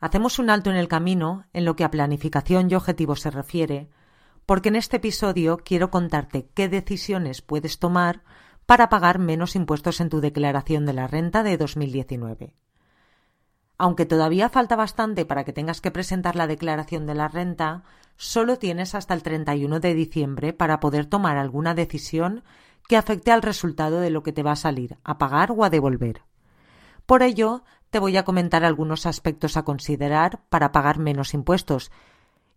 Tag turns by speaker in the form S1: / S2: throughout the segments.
S1: Hacemos un alto en el camino en lo que a planificación y objetivos se refiere, porque en este episodio quiero contarte qué decisiones puedes tomar para pagar menos impuestos en tu declaración de la renta de 2019. Aunque todavía falta bastante para que tengas que presentar la declaración de la renta, solo tienes hasta el 31 de diciembre para poder tomar alguna decisión que afecte al resultado de lo que te va a salir, a pagar o a devolver. Por ello, te voy a comentar algunos aspectos a considerar para pagar menos impuestos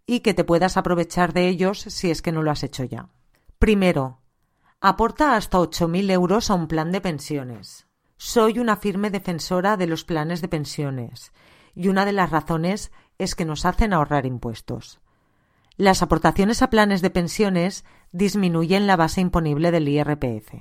S1: y que te puedas aprovechar de ellos si es que no lo has hecho ya. Primero, aporta hasta 8.000 euros a un plan de pensiones. Soy una firme defensora de los planes de pensiones y una de las razones es que nos hacen ahorrar impuestos. Las aportaciones a planes de pensiones disminuyen la base imponible del IRPF.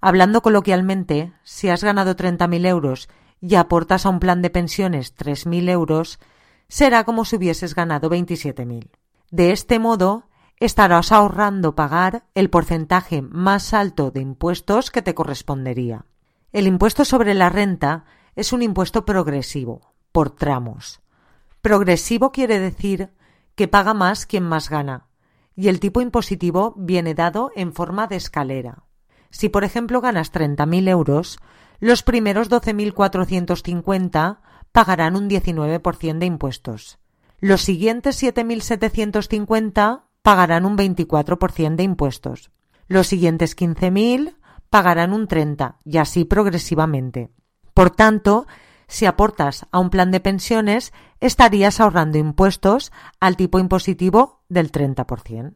S1: Hablando coloquialmente, si has ganado 30.000 euros y aportas a un plan de pensiones 3.000 euros, será como si hubieses ganado 27.000. De este modo, estarás ahorrando pagar el porcentaje más alto de impuestos que te correspondería. El impuesto sobre la renta es un impuesto progresivo, por tramos. Progresivo quiere decir que paga más quien más gana, y el tipo impositivo viene dado en forma de escalera. Si, por ejemplo, ganas 30.000 euros, los primeros 12.450 pagarán un 19% de impuestos. Los siguientes 7.750 pagarán un 24% de impuestos. Los siguientes 15.000 pagarán un 30% y así progresivamente. Por tanto, si aportas a un plan de pensiones, estarías ahorrando impuestos al tipo impositivo del 30%.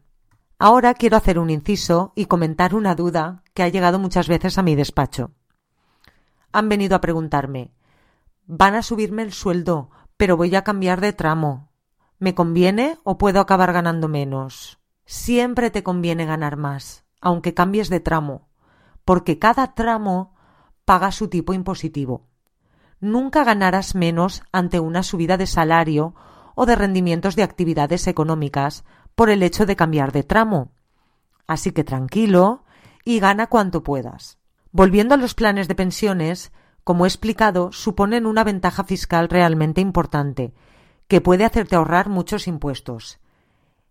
S1: Ahora quiero hacer un inciso y comentar una duda que ha llegado muchas veces a mi despacho han venido a preguntarme van a subirme el sueldo, pero voy a cambiar de tramo. ¿Me conviene o puedo acabar ganando menos? Siempre te conviene ganar más, aunque cambies de tramo, porque cada tramo paga su tipo impositivo. Nunca ganarás menos ante una subida de salario o de rendimientos de actividades económicas por el hecho de cambiar de tramo. Así que tranquilo y gana cuanto puedas. Volviendo a los planes de pensiones, como he explicado, suponen una ventaja fiscal realmente importante, que puede hacerte ahorrar muchos impuestos.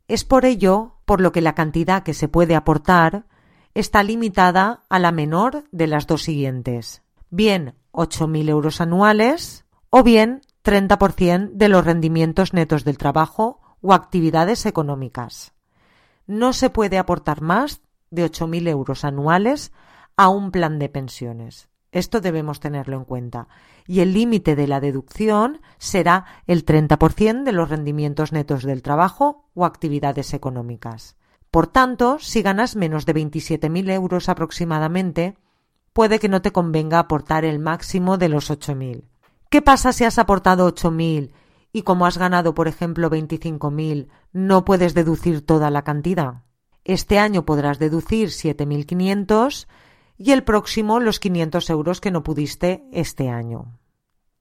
S1: Es por ello por lo que la cantidad que se puede aportar está limitada a la menor de las dos siguientes, bien 8.000 euros anuales o bien 30% de los rendimientos netos del trabajo o actividades económicas. No se puede aportar más de 8.000 euros anuales a un plan de pensiones. Esto debemos tenerlo en cuenta. Y el límite de la deducción será el 30% de los rendimientos netos del trabajo o actividades económicas. Por tanto, si ganas menos de 27.000 euros aproximadamente, puede que no te convenga aportar el máximo de los 8.000. ¿Qué pasa si has aportado 8.000 y como has ganado, por ejemplo, 25.000, no puedes deducir toda la cantidad? Este año podrás deducir 7.500 y el próximo los 500 euros que no pudiste este año.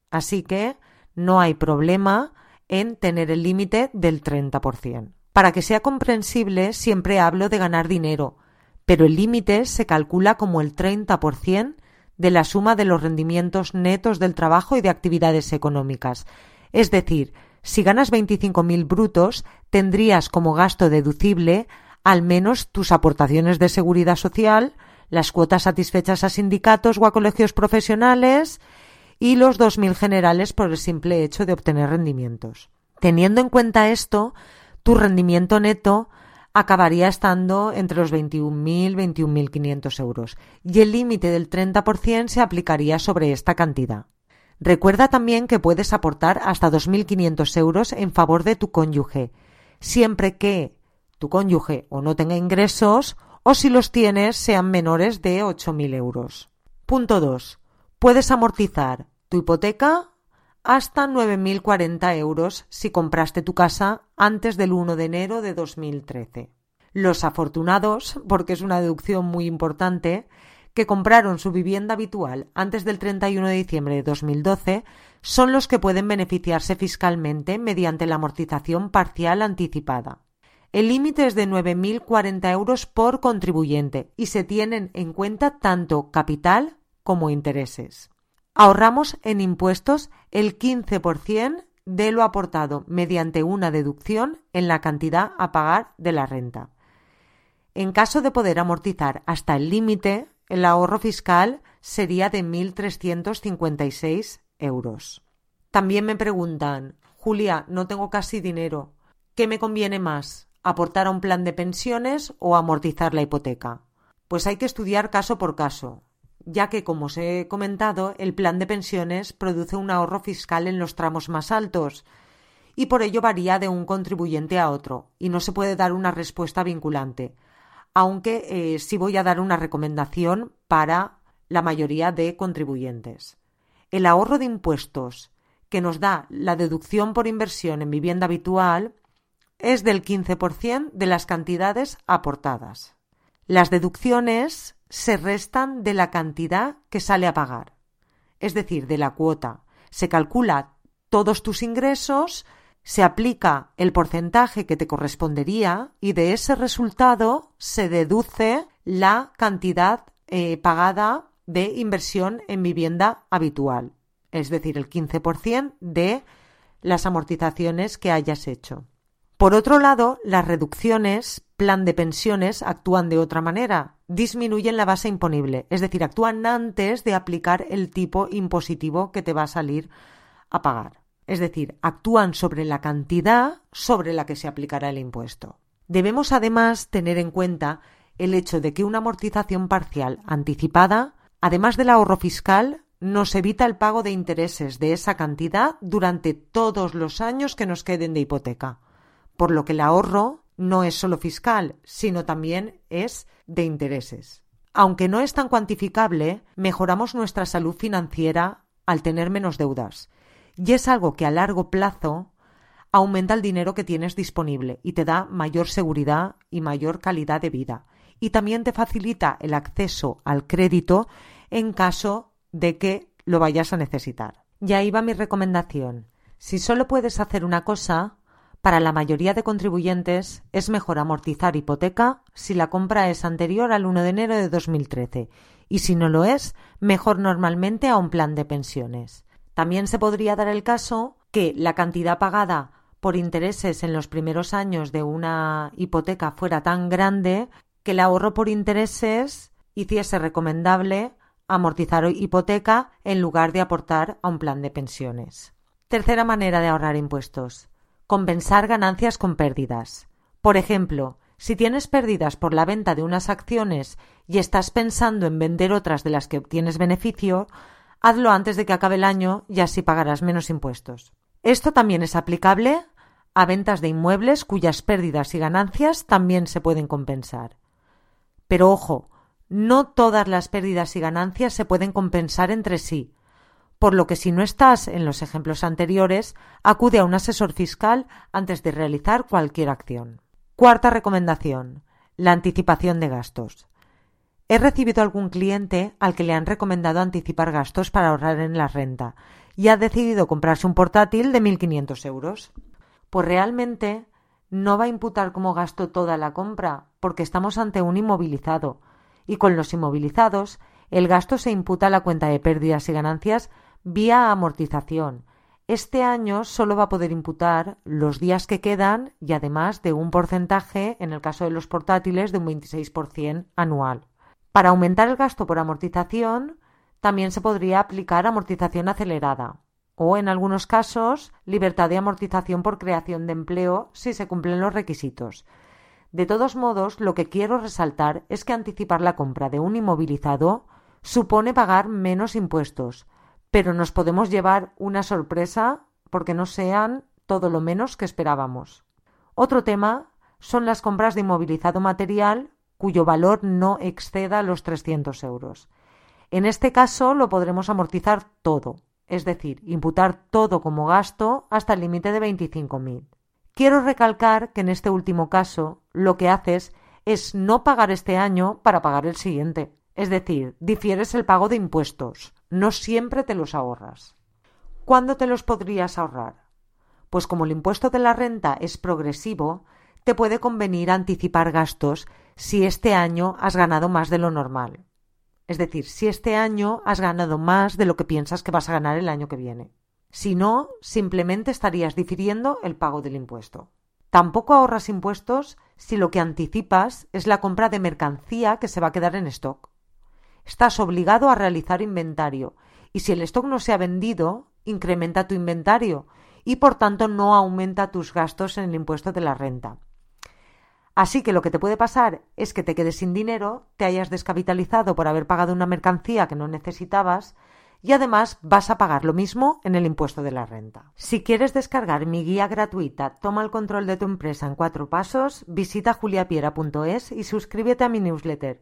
S1: Así que no hay problema en tener el límite del 30%. Para que sea comprensible, siempre hablo de ganar dinero, pero el límite se calcula como el 30% de la suma de los rendimientos netos del trabajo y de actividades económicas. Es decir, si ganas 25.000 brutos, tendrías como gasto deducible al menos tus aportaciones de seguridad social, las cuotas satisfechas a sindicatos o a colegios profesionales y los 2.000 generales por el simple hecho de obtener rendimientos. Teniendo en cuenta esto, tu rendimiento neto acabaría estando entre los 21.000 y 21.500 euros y el límite del 30% se aplicaría sobre esta cantidad. Recuerda también que puedes aportar hasta 2.500 euros en favor de tu cónyuge, siempre que tu cónyuge o no tenga ingresos o si los tienes sean menores de 8.000 euros. Punto 2. Puedes amortizar tu hipoteca hasta 9.040 euros si compraste tu casa antes del 1 de enero de 2013. Los afortunados, porque es una deducción muy importante, que compraron su vivienda habitual antes del 31 de diciembre de 2012 son los que pueden beneficiarse fiscalmente mediante la amortización parcial anticipada. El límite es de 9.040 euros por contribuyente y se tienen en cuenta tanto capital como intereses. Ahorramos en impuestos el 15% de lo aportado mediante una deducción en la cantidad a pagar de la renta. En caso de poder amortizar hasta el límite, el ahorro fiscal sería de 1.356 euros. También me preguntan, Julia, no tengo casi dinero. ¿Qué me conviene más? Aportar a un plan de pensiones o amortizar la hipoteca. Pues hay que estudiar caso por caso, ya que, como os he comentado, el plan de pensiones produce un ahorro fiscal en los tramos más altos y por ello varía de un contribuyente a otro y no se puede dar una respuesta vinculante, aunque eh, sí voy a dar una recomendación para la mayoría de contribuyentes. El ahorro de impuestos que nos da la deducción por inversión en vivienda habitual es del 15% de las cantidades aportadas. Las deducciones se restan de la cantidad que sale a pagar, es decir, de la cuota. Se calcula todos tus ingresos, se aplica el porcentaje que te correspondería y de ese resultado se deduce la cantidad eh, pagada de inversión en vivienda habitual, es decir, el 15% de las amortizaciones que hayas hecho. Por otro lado, las reducciones plan de pensiones actúan de otra manera, disminuyen la base imponible, es decir, actúan antes de aplicar el tipo impositivo que te va a salir a pagar. Es decir, actúan sobre la cantidad sobre la que se aplicará el impuesto. Debemos además tener en cuenta el hecho de que una amortización parcial anticipada, además del ahorro fiscal, nos evita el pago de intereses de esa cantidad durante todos los años que nos queden de hipoteca por lo que el ahorro no es solo fiscal, sino también es de intereses. Aunque no es tan cuantificable, mejoramos nuestra salud financiera al tener menos deudas. Y es algo que a largo plazo aumenta el dinero que tienes disponible y te da mayor seguridad y mayor calidad de vida. Y también te facilita el acceso al crédito en caso de que lo vayas a necesitar. Y ahí va mi recomendación. Si solo puedes hacer una cosa, para la mayoría de contribuyentes es mejor amortizar hipoteca si la compra es anterior al 1 de enero de 2013 y si no lo es, mejor normalmente a un plan de pensiones. También se podría dar el caso que la cantidad pagada por intereses en los primeros años de una hipoteca fuera tan grande que el ahorro por intereses hiciese recomendable amortizar hipoteca en lugar de aportar a un plan de pensiones. Tercera manera de ahorrar impuestos compensar ganancias con pérdidas. Por ejemplo, si tienes pérdidas por la venta de unas acciones y estás pensando en vender otras de las que obtienes beneficio, hazlo antes de que acabe el año y así pagarás menos impuestos. Esto también es aplicable a ventas de inmuebles cuyas pérdidas y ganancias también se pueden compensar. Pero ojo, no todas las pérdidas y ganancias se pueden compensar entre sí, por lo que si no estás en los ejemplos anteriores, acude a un asesor fiscal antes de realizar cualquier acción. Cuarta recomendación. La anticipación de gastos. He recibido algún cliente al que le han recomendado anticipar gastos para ahorrar en la renta y ha decidido comprarse un portátil de 1.500 euros. Pues realmente no va a imputar como gasto toda la compra porque estamos ante un inmovilizado y con los inmovilizados el gasto se imputa a la cuenta de pérdidas y ganancias vía amortización. Este año solo va a poder imputar los días que quedan y además de un porcentaje, en el caso de los portátiles, de un 26% anual. Para aumentar el gasto por amortización, también se podría aplicar amortización acelerada o, en algunos casos, libertad de amortización por creación de empleo si se cumplen los requisitos. De todos modos, lo que quiero resaltar es que anticipar la compra de un inmovilizado supone pagar menos impuestos, pero nos podemos llevar una sorpresa porque no sean todo lo menos que esperábamos. Otro tema son las compras de inmovilizado material cuyo valor no exceda los 300 euros. En este caso lo podremos amortizar todo, es decir, imputar todo como gasto hasta el límite de 25.000. Quiero recalcar que en este último caso lo que haces es no pagar este año para pagar el siguiente. Es decir, difieres el pago de impuestos. No siempre te los ahorras. ¿Cuándo te los podrías ahorrar? Pues como el impuesto de la renta es progresivo, te puede convenir anticipar gastos si este año has ganado más de lo normal. Es decir, si este año has ganado más de lo que piensas que vas a ganar el año que viene. Si no, simplemente estarías difiriendo el pago del impuesto. Tampoco ahorras impuestos si lo que anticipas es la compra de mercancía que se va a quedar en stock. Estás obligado a realizar inventario y si el stock no se ha vendido, incrementa tu inventario y por tanto no aumenta tus gastos en el impuesto de la renta. Así que lo que te puede pasar es que te quedes sin dinero, te hayas descapitalizado por haber pagado una mercancía que no necesitabas y además vas a pagar lo mismo en el impuesto de la renta. Si quieres descargar mi guía gratuita Toma el control de tu empresa en cuatro pasos, visita juliapiera.es y suscríbete a mi newsletter.